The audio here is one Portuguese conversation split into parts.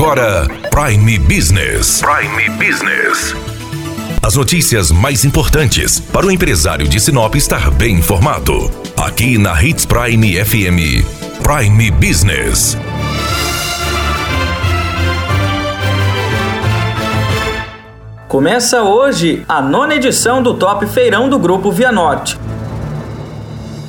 agora Prime Business. Prime Business. As notícias mais importantes para o empresário de Sinop estar bem informado. Aqui na Hits Prime FM. Prime Business. Começa hoje a nona edição do Top Feirão do Grupo Via Norte.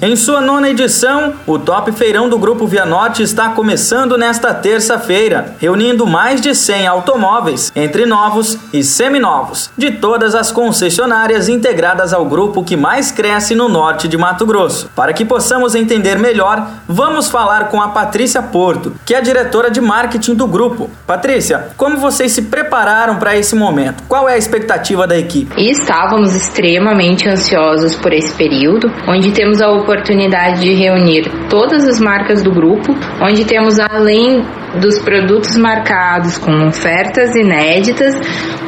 Em sua nona edição, o Top Feirão do Grupo Via Norte está começando nesta terça-feira, reunindo mais de 100 automóveis, entre novos e seminovos, de todas as concessionárias integradas ao grupo que mais cresce no norte de Mato Grosso. Para que possamos entender melhor, vamos falar com a Patrícia Porto, que é a diretora de marketing do grupo. Patrícia, como vocês se prepararam para esse momento? Qual é a expectativa da equipe? Estávamos extremamente ansiosos por esse período, onde temos a oportunidade oportunidade de reunir todas as marcas do grupo, onde temos além dos produtos marcados com ofertas inéditas,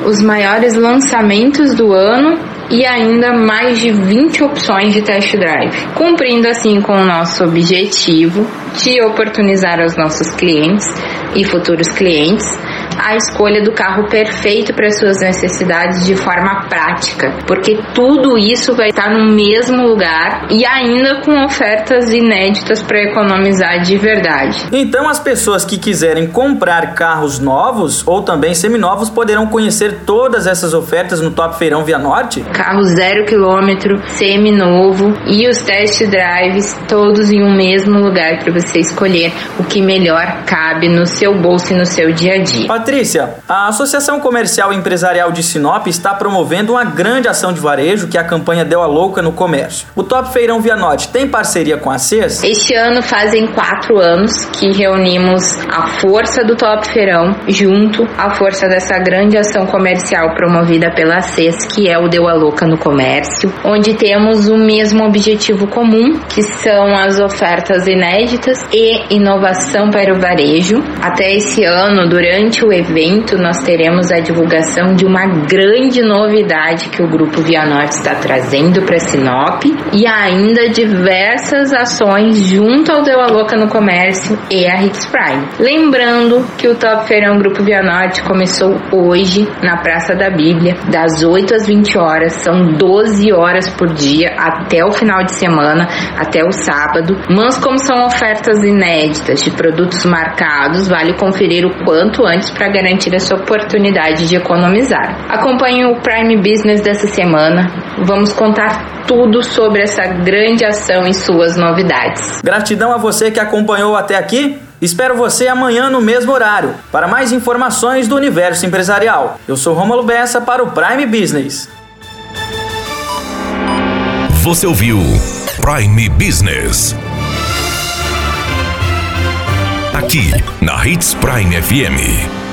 os maiores lançamentos do ano e ainda mais de 20 opções de test drive, cumprindo assim com o nosso objetivo de oportunizar aos nossos clientes e futuros clientes a escolha do carro perfeito para suas necessidades de forma prática, porque tudo isso vai estar no mesmo lugar e ainda com ofertas inéditas para economizar de verdade. Então as pessoas que quiserem comprar carros novos ou também seminovos poderão conhecer todas essas ofertas no Top Feirão Via Norte? Carro zero quilômetro, seminovo e os test drives todos em um mesmo lugar para você escolher o que melhor cabe no seu bolso e no seu dia a dia. Patrícia, a Associação Comercial e Empresarial de Sinop está promovendo uma grande ação de varejo que é a campanha Deu a Louca no Comércio. O Top Feirão Via Norte tem parceria com a CES? Este ano fazem quatro anos que reunimos a força do Top Feirão junto à força dessa grande ação comercial promovida pela CES, que é o Deu a Louca no Comércio, onde temos o mesmo objetivo comum, que são as ofertas inéditas e inovação para o varejo. Até esse ano, durante o evento, nós teremos a divulgação de uma grande novidade que o Grupo Via Norte está trazendo para Sinop e ainda diversas ações junto ao Deu a Louca no Comércio e a Hits Prime. Lembrando que o Top Feirão Grupo Via Norte começou hoje na Praça da Bíblia, das 8 às 20 horas, são 12 horas por dia até o final de semana, até o sábado. Mas como são ofertas inéditas de produtos marcados, vale conferir o quanto antes para garantir a sua oportunidade de economizar. Acompanhe o Prime Business dessa semana. Vamos contar tudo sobre essa grande ação e suas novidades. Gratidão a você que acompanhou até aqui. Espero você amanhã no mesmo horário para mais informações do universo empresarial. Eu sou Romulo Bessa para o Prime Business. Você ouviu Prime Business. Aqui na Hits Prime FM.